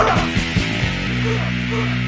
Ugh!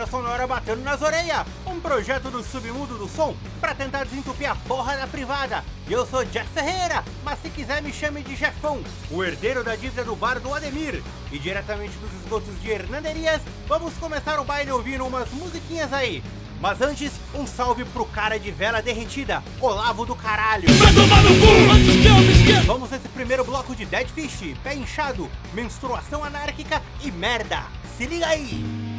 Porrada sonora batendo nas orelhas, um projeto do submundo do som pra tentar desentupir a porra da privada. Eu sou Jeff Ferreira, mas se quiser me chame de Jeffão, o herdeiro da dívida do bar do Ademir. E diretamente dos esgotos de Hernanderias, vamos começar o baile ouvindo umas musiquinhas aí. Mas antes, um salve pro cara de vela derretida, Olavo do caralho. Vamos nesse primeiro bloco de Dead Fish, pé inchado, menstruação anárquica e merda. Se liga aí!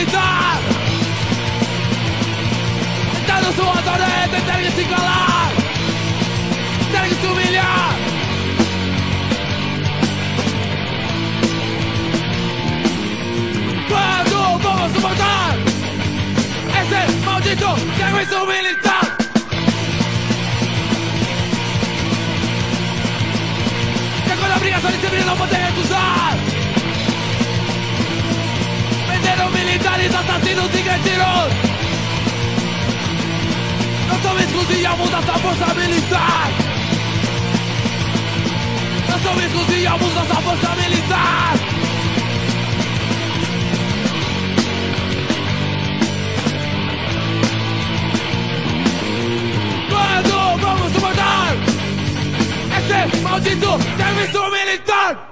Militar. Está no sua torreta, tem que se calar. Tem que se humilhar. Quando vamos suportar Esse maldito serviço militar? Que quando a obrigação de servir não poder recusar Venderam militares, assassinos e cretinos Não são exclusivos dessa força militar Não são exclusivos dessa força militar Quando vamos suportar esse maldito serviço militar?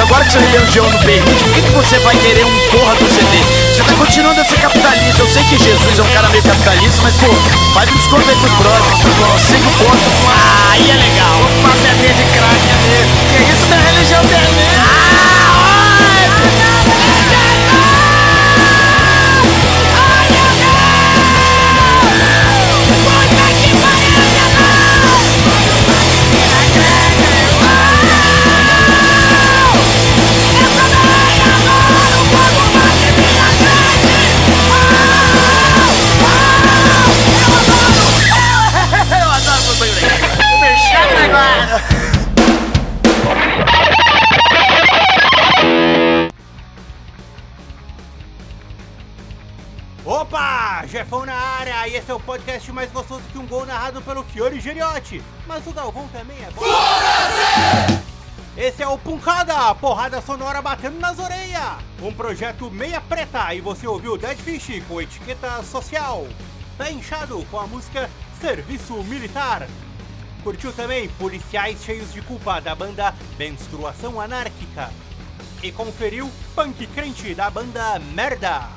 Agora que sua religião não permite, por que, que você vai querer um porra do CD? Você tá continuando a ser capitalista. Eu sei que Jesus é um cara meio capitalista, mas pô, faz um desconto aí pros brothers. Pô, Cinco pontos. Ah, aí é legal. Uma pedrinha de crack ali. Que isso, minha religião permite. Eu Geriotti. Mas o Galvão também é bom. Esse é o Puncada, porrada sonora batendo nas orelhas. Um projeto meia preta e você ouviu Dead Fish com etiqueta social. Tá inchado com a música Serviço Militar. Curtiu também Policiais Cheios de Culpa da banda Menstruação Anárquica. E conferiu Punk Crente da banda Merda.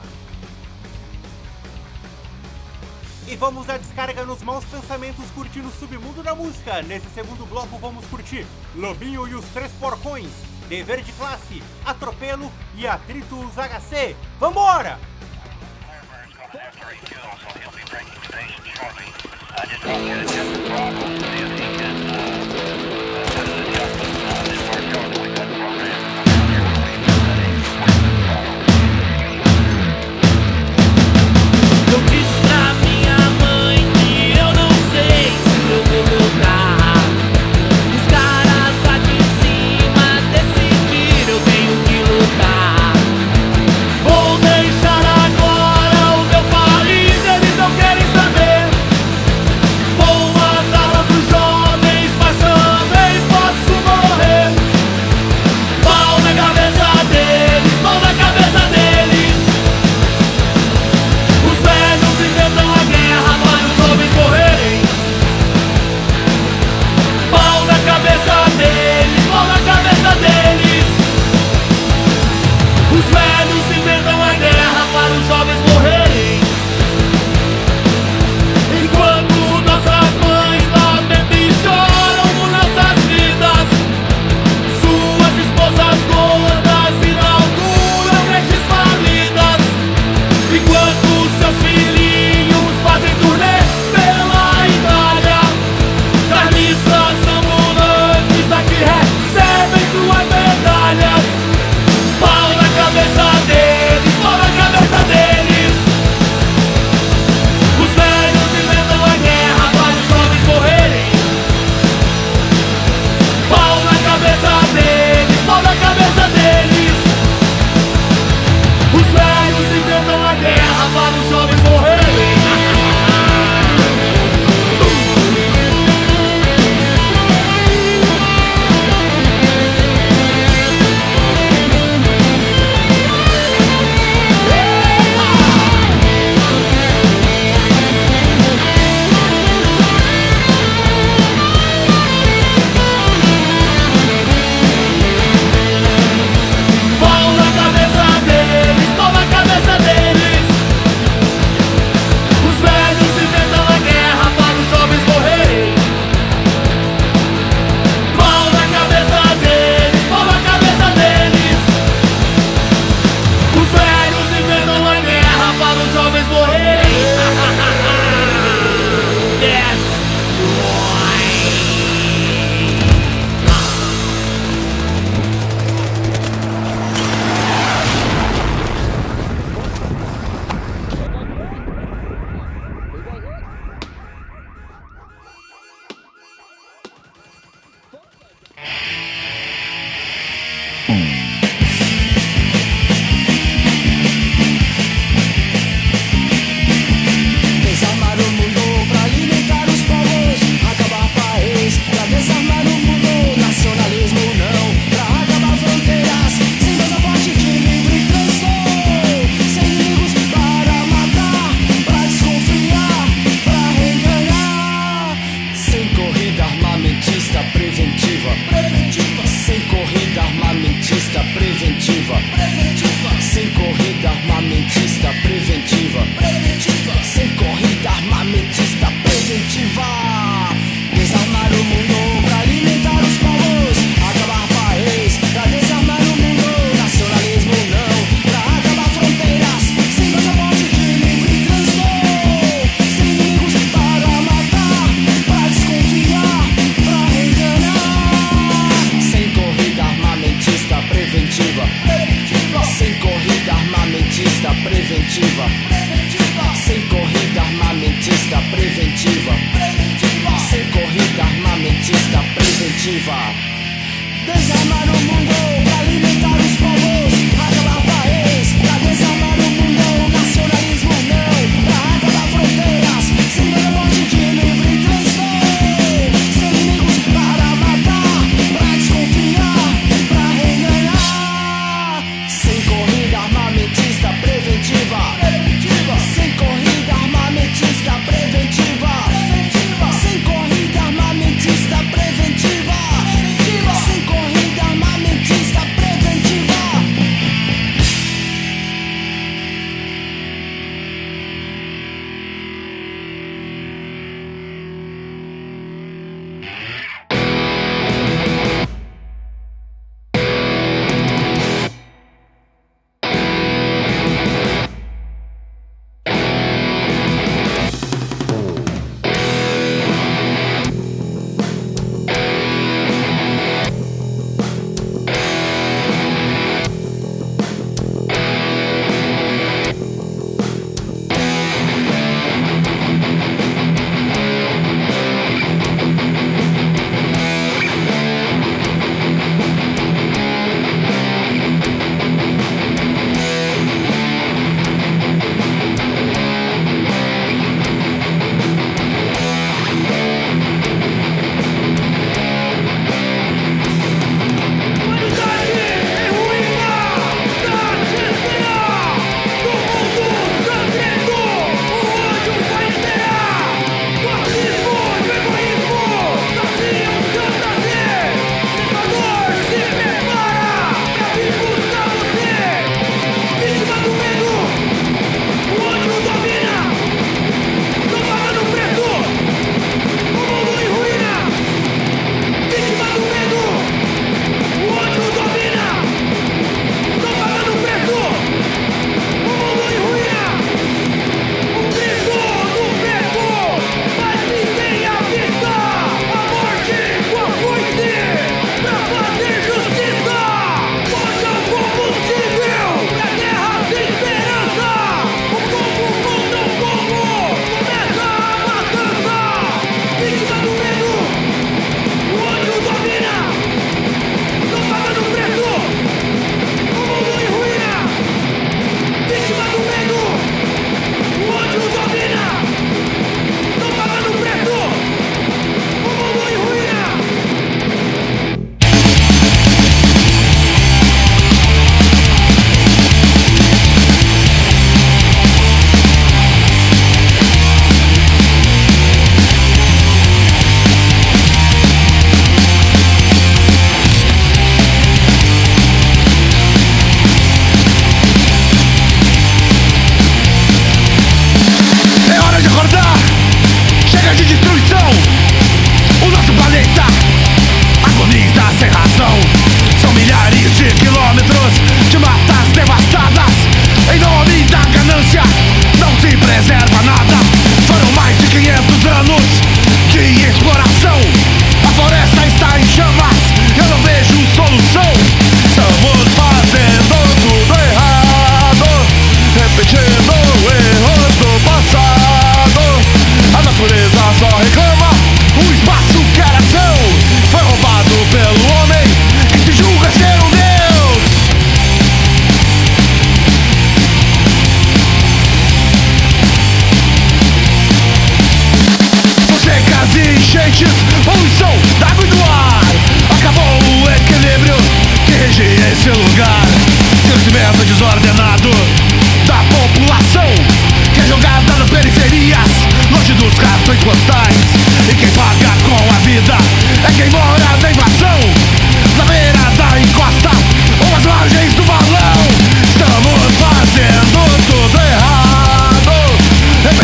E vamos à descarga nos maus pensamentos curtindo o submundo da música. Nesse segundo bloco vamos curtir Lobinho e os Três Porcões, Dever de Classe, Atropelo e Atritos HC. Vambora! Eu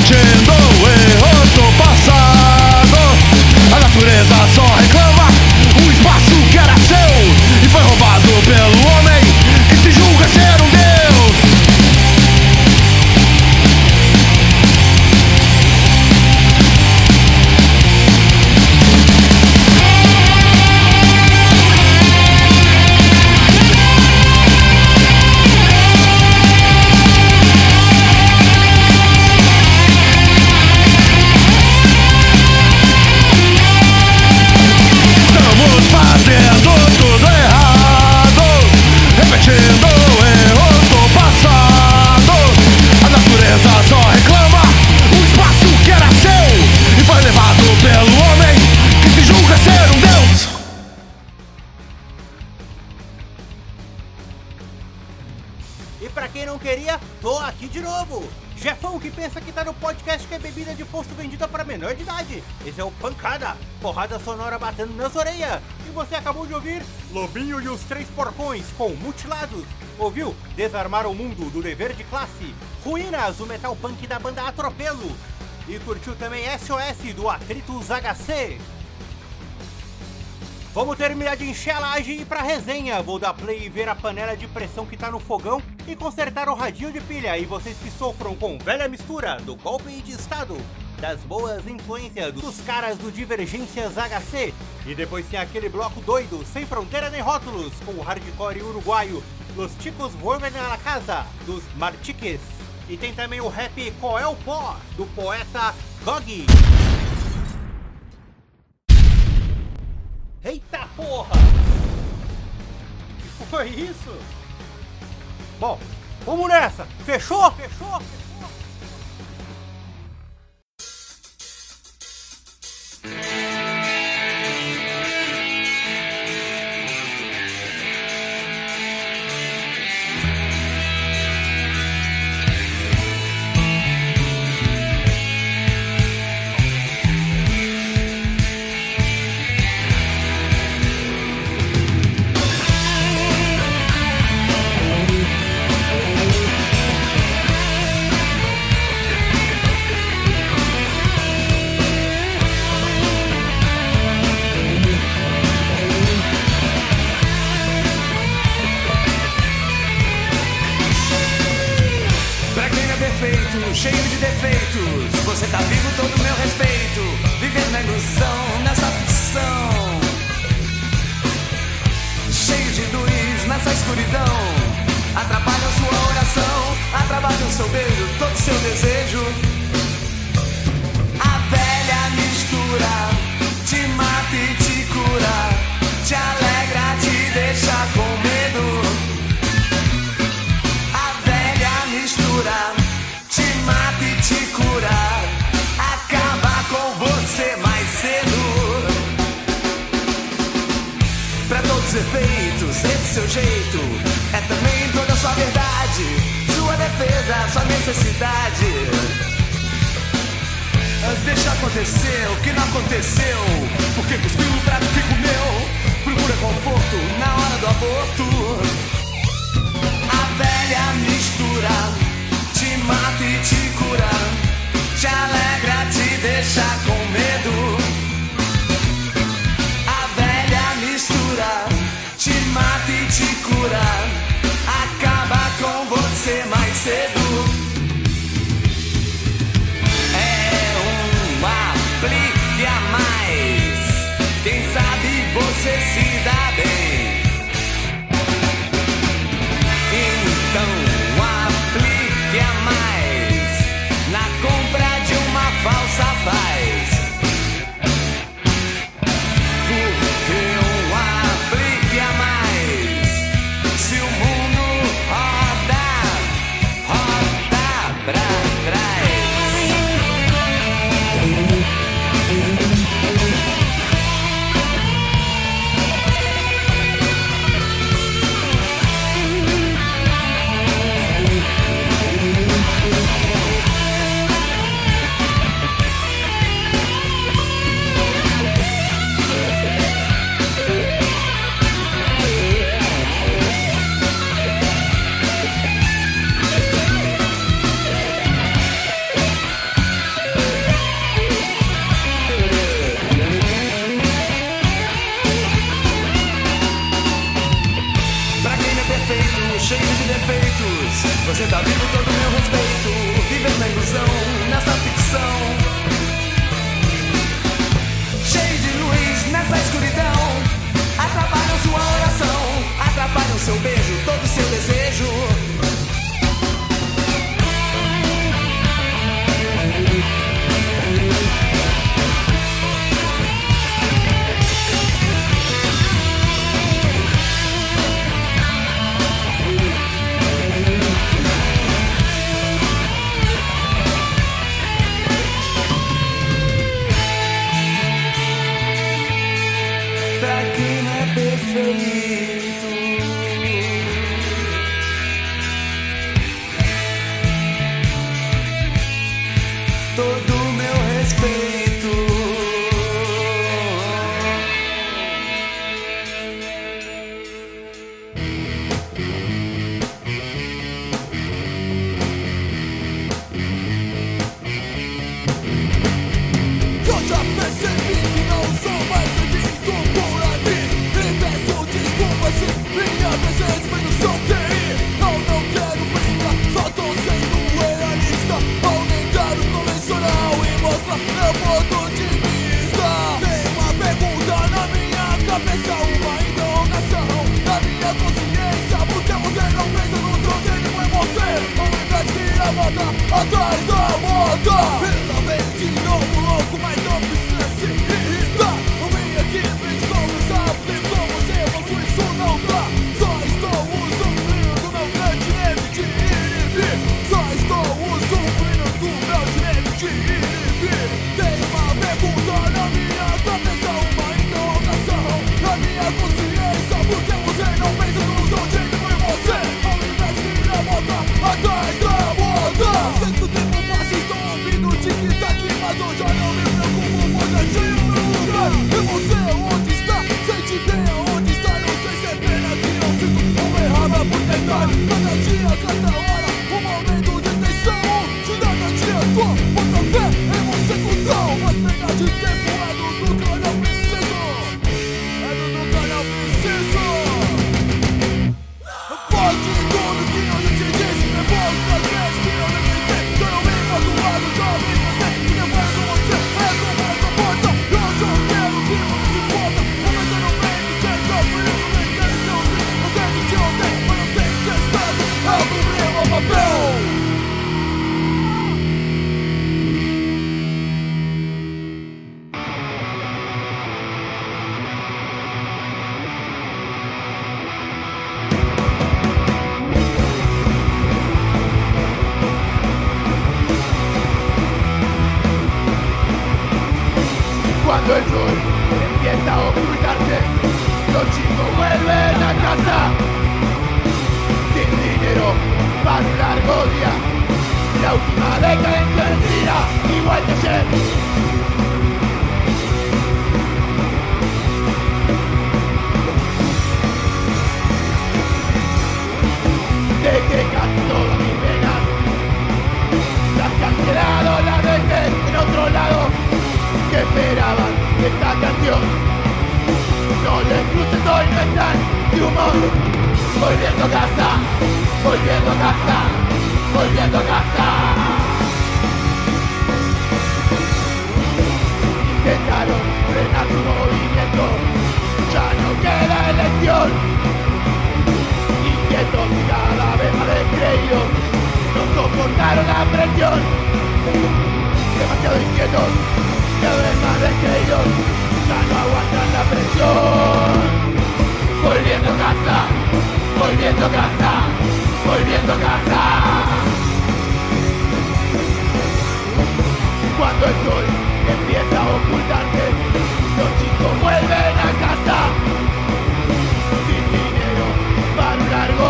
Pushing the way home Pensa que tá no podcast que é bebida de posto vendida para menor de idade. Esse é o Pancada, porrada sonora batendo nas orelhas. E você acabou de ouvir Lobinho e os Três Porcões com Mutilados. Ouviu? Desarmar o Mundo do Dever de Classe. Ruínas, o metal punk da banda Atropelo. E curtiu também SOS do Atritos HC. Vamos terminar de encher a laje e ir pra resenha. Vou dar play e ver a panela de pressão que tá no fogão e consertar o radinho de pilha. E vocês que sofram com velha mistura do golpe de estado, das boas influências dos caras do Divergências HC. E depois tem aquele bloco doido, sem fronteira nem rótulos, com o hardcore uruguaio, Los Chicos Vuelven a la Casa, dos Martiques. E tem também o rap Qual é o Pó, do poeta Gog. Eita porra! Que foi isso? Bom, vamos nessa! Fechou? Fechou? Fechou? Defesa, sua necessidade. Deixa acontecer o que não aconteceu. Porque cuspiu no prato que comeu. Procura conforto na hora do aborto. A velha mistura te mata e te cura, te alegra, te deixa com medo. A velha mistura te mata e te cura, cedo. É um aplique a mais. Quem sabe você se dá Você tá vendo, tô decadencia mentira, igual que ayer. Quejas todas mis venas. Se has cancelado la veces en otro lado que esperaban esta canción. No les cruces hoy, no están de humor. Volviendo a casa, volviendo a casa, volviendo a casa. Intentaron frenar su movimiento, ya no queda elección. Inquietos cada vez más descreídos, no soportaron la presión demasiado inquietos, cada vez más descreídos, ya no aguantan la presión. Volviendo a casa, volviendo casa, volviendo a casa. Cuando sol empieza a ocultarse, los chicos vuelven a casa. Sin dinero para un largo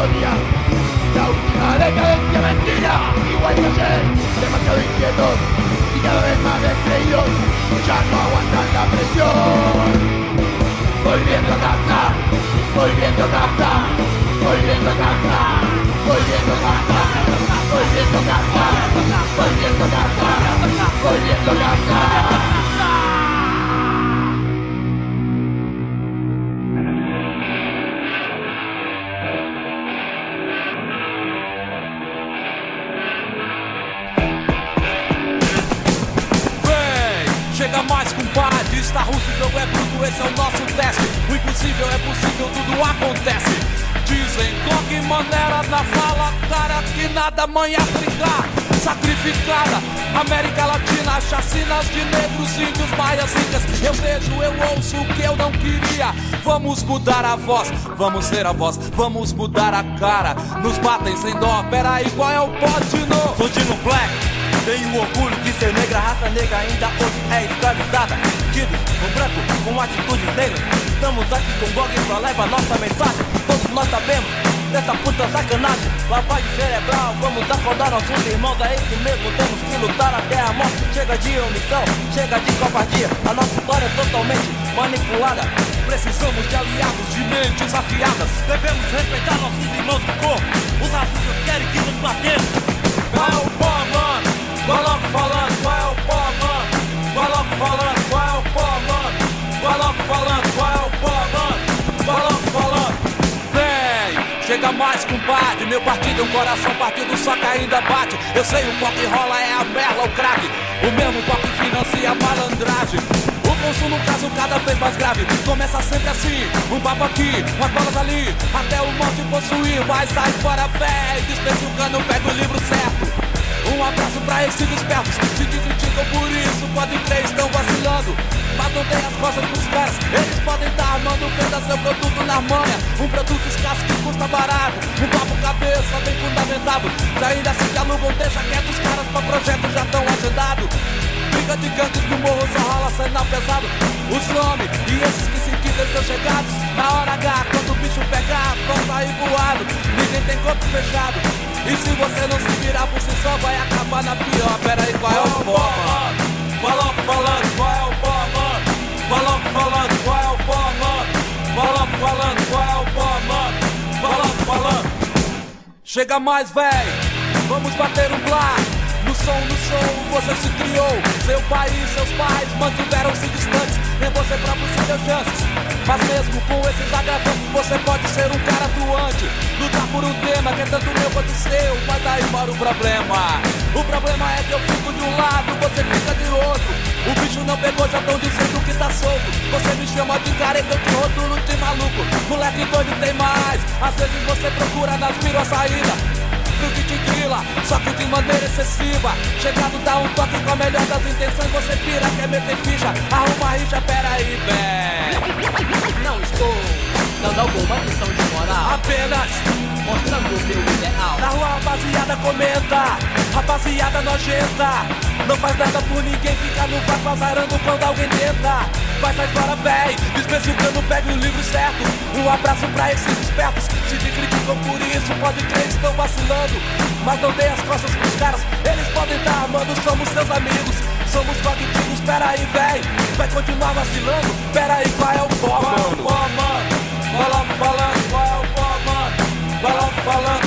la última decadencia mentira, igual que ayer, demasiado inquietos y cada vez más descreídos, ya no aguantan la presión. Volviendo a casa, volviendo a casa, volviendo a casa, volviendo a casa, volviendo a casa, volviendo a casa, Vem, chega mais compadre, está russo, o jogo é bruto, esse é o nosso teste. O impossível é possível, tudo acontece. Dizem toque maneira na fala, cara que nada mãe África. Sacrificada, América Latina, chacinas de negros, índios, maias, incas. Eu vejo, eu ouço o que eu não queria. Vamos mudar a voz, vamos ser a voz, vamos mudar a cara. Nos batem sem dó, peraí, qual é o pote no? Sou Dino Black, tenho orgulho de ser negra, raça negra ainda hoje é escravizada. Tidos com branco, com atitudes negras, Estamos aqui com o blog pra levar nossa mensagem. Todos nós sabemos dessa puta sacanagem. Lavagem cerebral, vamos acordar nossos irmãos. É isso mesmo, temos que lutar até a morte. Chega de omissão, chega de covardia. A nossa história é totalmente manipulada. Precisamos de aliados, de mentes afiadas. Devemos respeitar nossos irmãos do corpo. Os racistas querem que nos matemos. Qual é o pó, mano? Vai logo falando, Mais, compadre. Meu partido é um coração partido, só que ainda bate. Eu sei o que rola é a merda, o crack. O mesmo que financia a malandragem. O consumo, caso cada vez mais grave. Começa sempre assim: um papo aqui, umas bolas ali. Até o monte possuir, vai sair fora, véi. Dispensa o cano, pega o livro certo. Um abraço pra esses espertos te criticam por isso, pode crer, estão vacilando. Não tem as costas pros caras Eles podem estar armando, venda seu produto na manha. Um produto escasso que custa barato Um papo cabeça bem fundamentado. Se ainda assim te alugam, deixa quieto os caras Pra projeto já tão agendados Briga de gangues no morro, só rola cena pesado. Os nomes e esses que se dizem seus chegados. Na hora H, quando o bicho pegar, vão sair voado. Ninguém tem corpo fechado e se você não se virar por si só, vai acabar na pior. Pera aí, qual é o pó, mano? Logo falando, qual é o pó, mano? Logo falando, qual é o pó, mano? Logo falando, qual é o pó, mano? Logo falando. Chega mais, véi, vamos bater um blá. No som, no som, você se criou. Seu pai e seus pais mantiveram-se distantes. Nem você se deu chances. Mas mesmo com esses agravantes, você pode ser um cara atuante. Lutar por um tema que é tanto meu quanto seu. Mas aí mora o problema. O problema é que eu fico de um lado, você fica de outro. O bicho não pegou, já tão dizendo que tá solto. Você me chama de careta, eu te rotulo de maluco. Moleque doido tem mais. Às vezes você procura nas piros a saída pro que te grila, só que de maneira excessiva. Chegado dá um toque com a melhor das intenções, você pira, quer meter ficha, arruma rixa, pera aí, véi. Não estou dando alguma lição de moral Apenas Mostrando o meu ideal na rua, rapaziada, comenta, rapaziada nojenta. Não faz nada por ninguém, fica no vácuo azarando quando alguém tenta. Vai, sai fora, véi Despeçugando, pega o livro certo Um abraço pra esses espertos Se te criticam por isso, pode crer, estão vacilando Mas não dê as costas pros caras Eles podem estar tá amando, somos seus amigos Somos cognitivos, pera aí, véi Vai continuar vacilando? Pera aí, qual é o pó, mano? Qual é o pó, mano? Fala, falando, qual é o pó, mano? Falando